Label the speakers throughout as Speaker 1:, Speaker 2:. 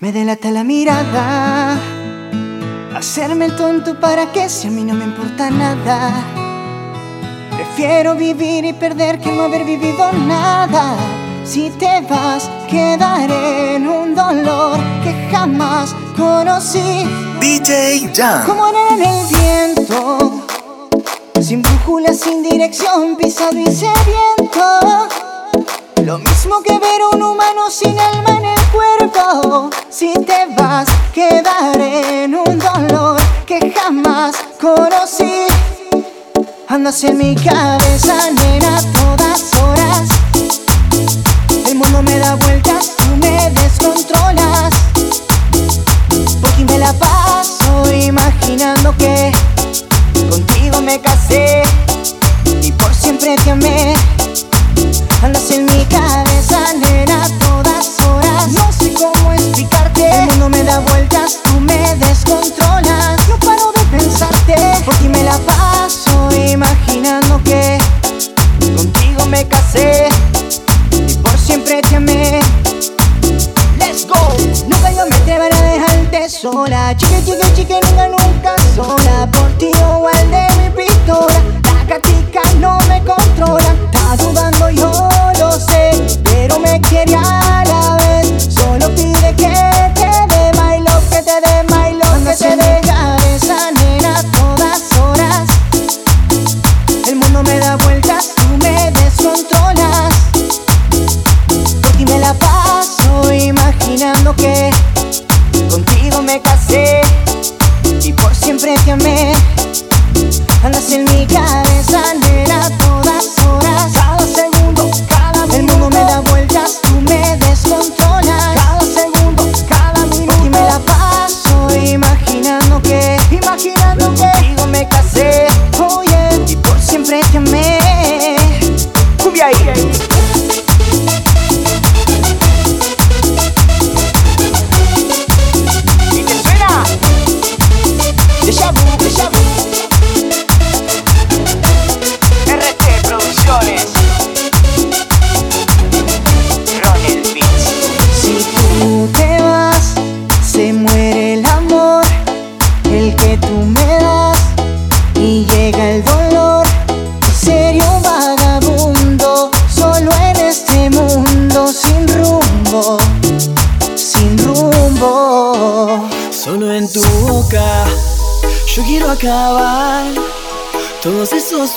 Speaker 1: Me delata la mirada. Hacerme el tonto para que si a mí no me importa nada. Prefiero vivir y perder que no haber vivido nada. Si te vas, quedaré en un dolor que jamás conocí.
Speaker 2: DJ Jam.
Speaker 1: Como en el viento, sin brújula, sin dirección, pisado y sediento. Lo mismo que ver un humano sin alma en el Si te vas, quedaré en un dolor que jamás conocí. Andas en mi cabeza, nena, todas horas. El mundo me da vueltas, tú me descontrolas. Porque me la paso imaginando que contigo me casé y por siempre te amé.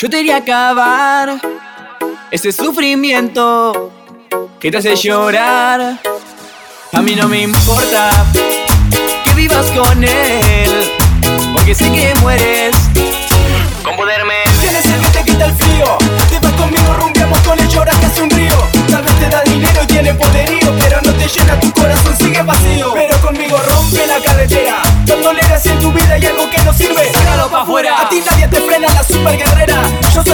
Speaker 3: Yo te iría a acabar ese sufrimiento que te hace llorar. A mí no me importa que vivas con él, porque sé que mueres con poderme.
Speaker 4: Tienes el que te quita el frío Te vas conmigo, rumbeamos con él, lloras que hace un río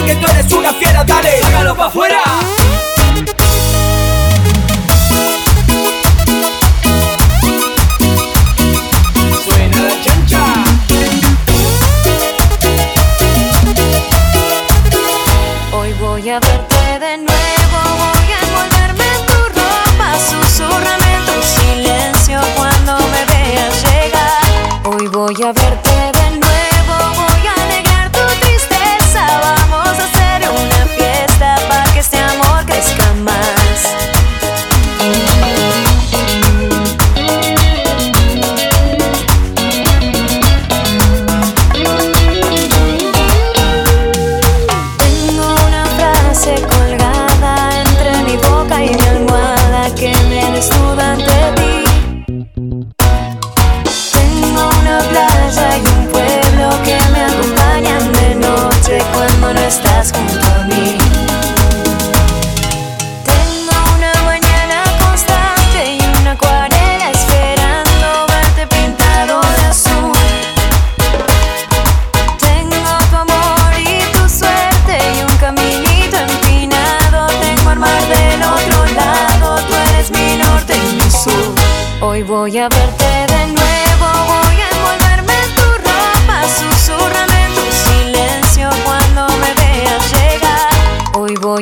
Speaker 4: que tú eres una fiera, dale
Speaker 3: Sácalo pa' afuera.
Speaker 4: Suena la chancha
Speaker 5: Hoy voy a verte de nuevo, voy a envolverme en tu ropa, susurrame tu silencio cuando me veas llegar. Hoy voy a verte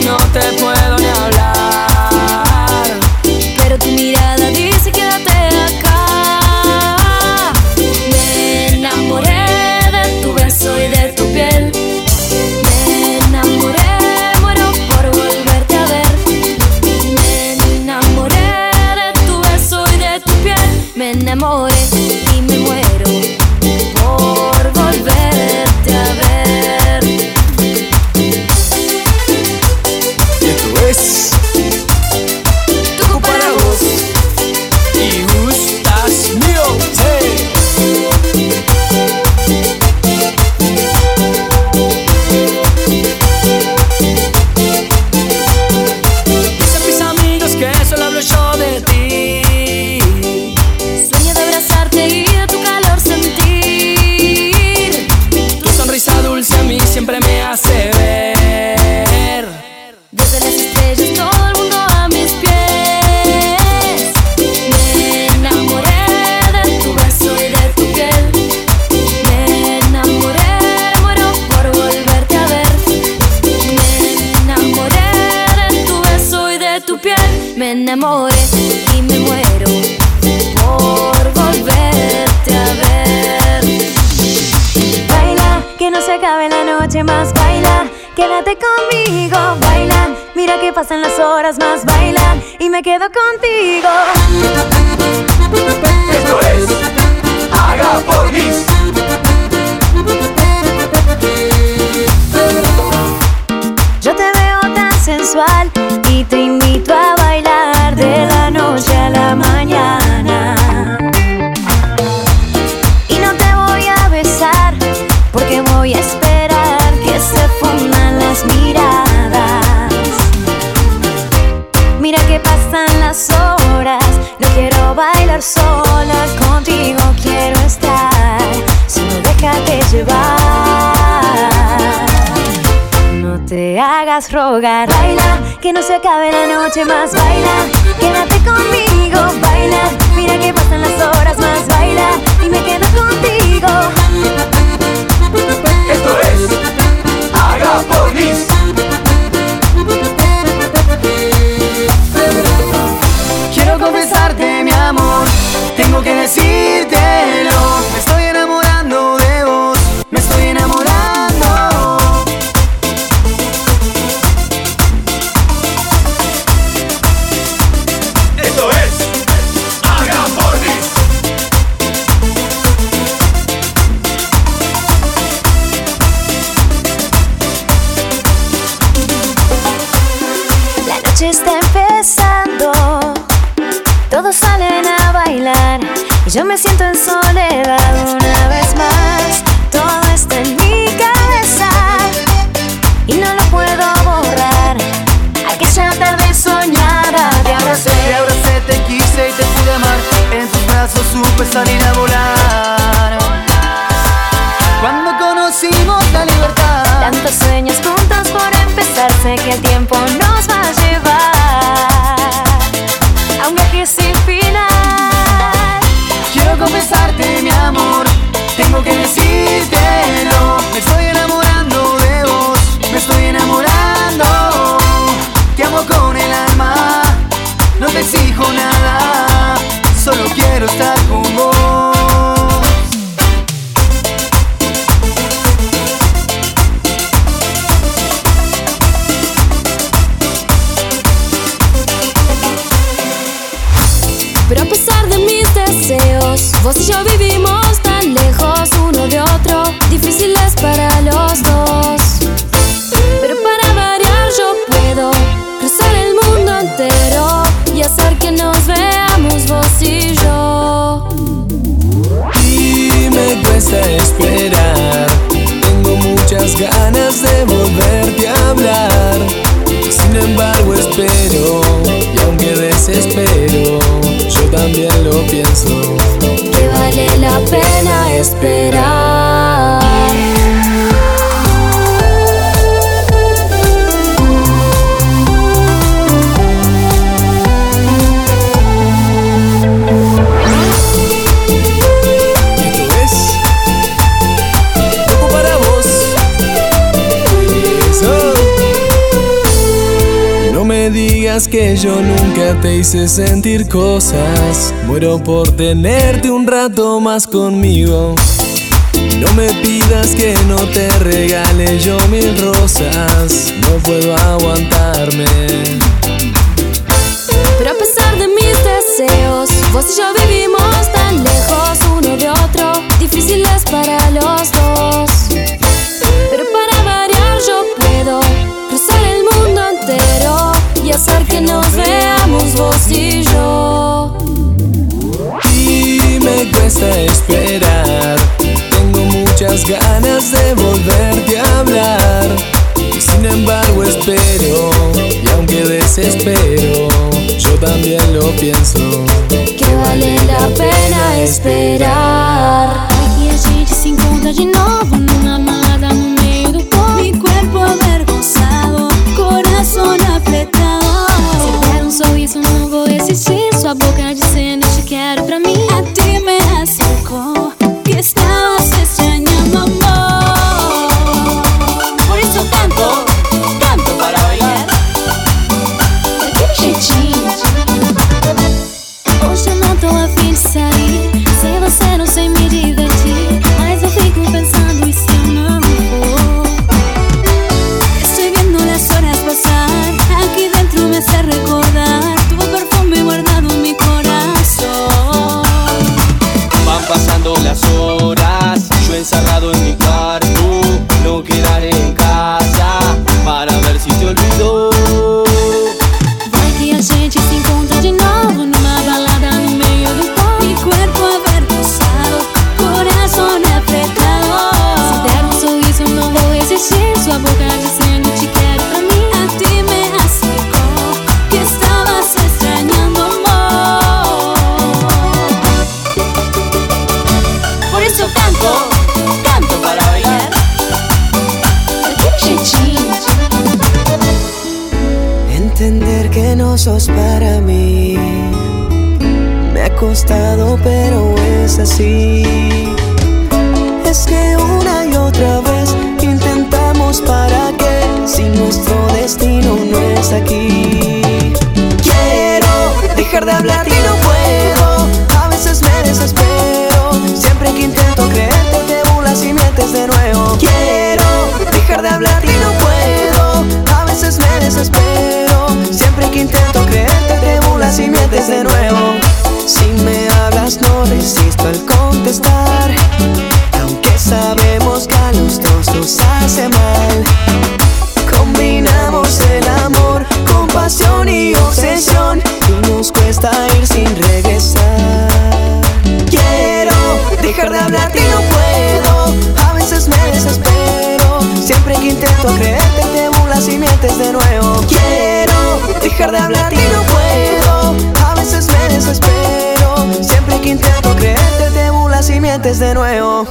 Speaker 3: no te puedo ni hablar.
Speaker 5: Pero tu mirada Me enamoré y me muero por volverte a ver. Baila, que no se acabe la noche más. Baila, quédate conmigo. Baila, mira que pasan las horas más. Baila y me quedo contigo.
Speaker 4: Esto es Haga por mí.
Speaker 5: Yo te veo tan sensual y te invito a bailar rogar, baila, que no se acabe la noche más, baila, yo me siento en soledad una vez más. Todo está en mi cabeza y no lo puedo borrar. Aquella tarde soñada te
Speaker 1: Te
Speaker 5: abracé.
Speaker 1: abracé, te quise y te pude amar. En tus brazos supe salir a volar. Cuando conocimos la libertad.
Speaker 5: Tantos sueños juntos por empezar, sé que el tiempo nos deseos, vos y yo
Speaker 6: nunca te hice sentir cosas. Muero por tenerte un rato más conmigo. No me pidas que no te regale yo mil rosas. No puedo aguantarme.
Speaker 7: Pero a pesar de mis deseos, vos y yo vivimos nos veamos vos y yo.
Speaker 6: Y me cuesta esperar, tengo muchas ganas de volverte a hablar. Y sin embargo espero, y aunque desespero, yo también lo pienso.
Speaker 7: Que vale la pena esperar.
Speaker 2: Aqui a gente se encontra de novo numa Sua boca dizendo
Speaker 8: sos para mí. Me ha costado, pero es así. Es que una y otra vez intentamos para si nuestro destino no es aquí. Quiero dejar de hablar y no puedo. A veces me desespero. Siempre que intento creerte te burlas y mientes de nuevo. Quiero dejar de hablar y no puedo. A veces me desespero. Siempre que intento creerte te burlas y mientes de nuevo. Si me hablas no resisto al contestar. Aunque sabemos que a los dos nos hace mal. Dejar de hablarte y no puedo. A veces me desespero. Siempre que intento creerte te burlas y mientes de nuevo.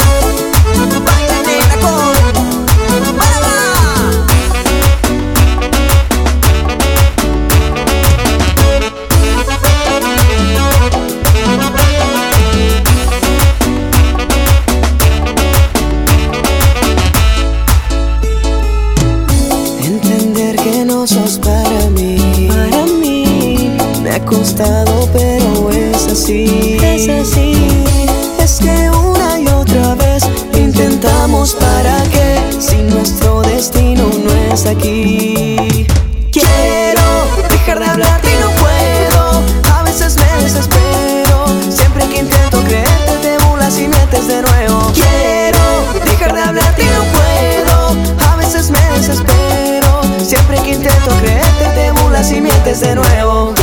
Speaker 8: Baila negra con no sos costado, pero es así. Es así. Es que una y otra vez intentamos para qué si nuestro destino no es aquí. Quiero dejar de hablar y no puedo. A veces me desespero. Siempre que intento creerte te burlas y mientes de nuevo. Quiero dejar de hablar y no puedo. A veces me desespero. Siempre que intento creerte te burlas y mientes de nuevo.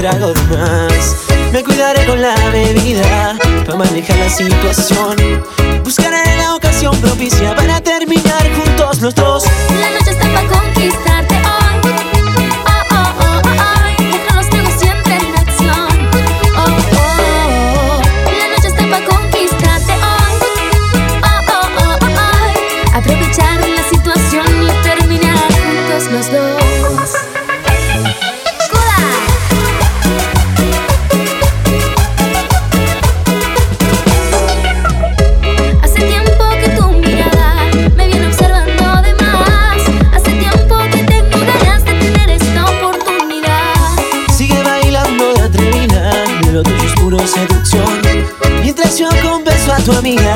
Speaker 2: tragos más. Me cuidaré con la bebida para manejar la situación. Buscaré la ocasión propicia para terminar juntos los dos. sua minha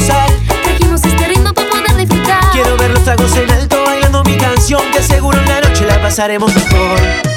Speaker 2: usar.
Speaker 8: Trajimos este ritmo para poder disfrutar.
Speaker 2: Quiero ver los tragos en alto bailando mi canción. Te aseguro en la noche la pasaremos mejor.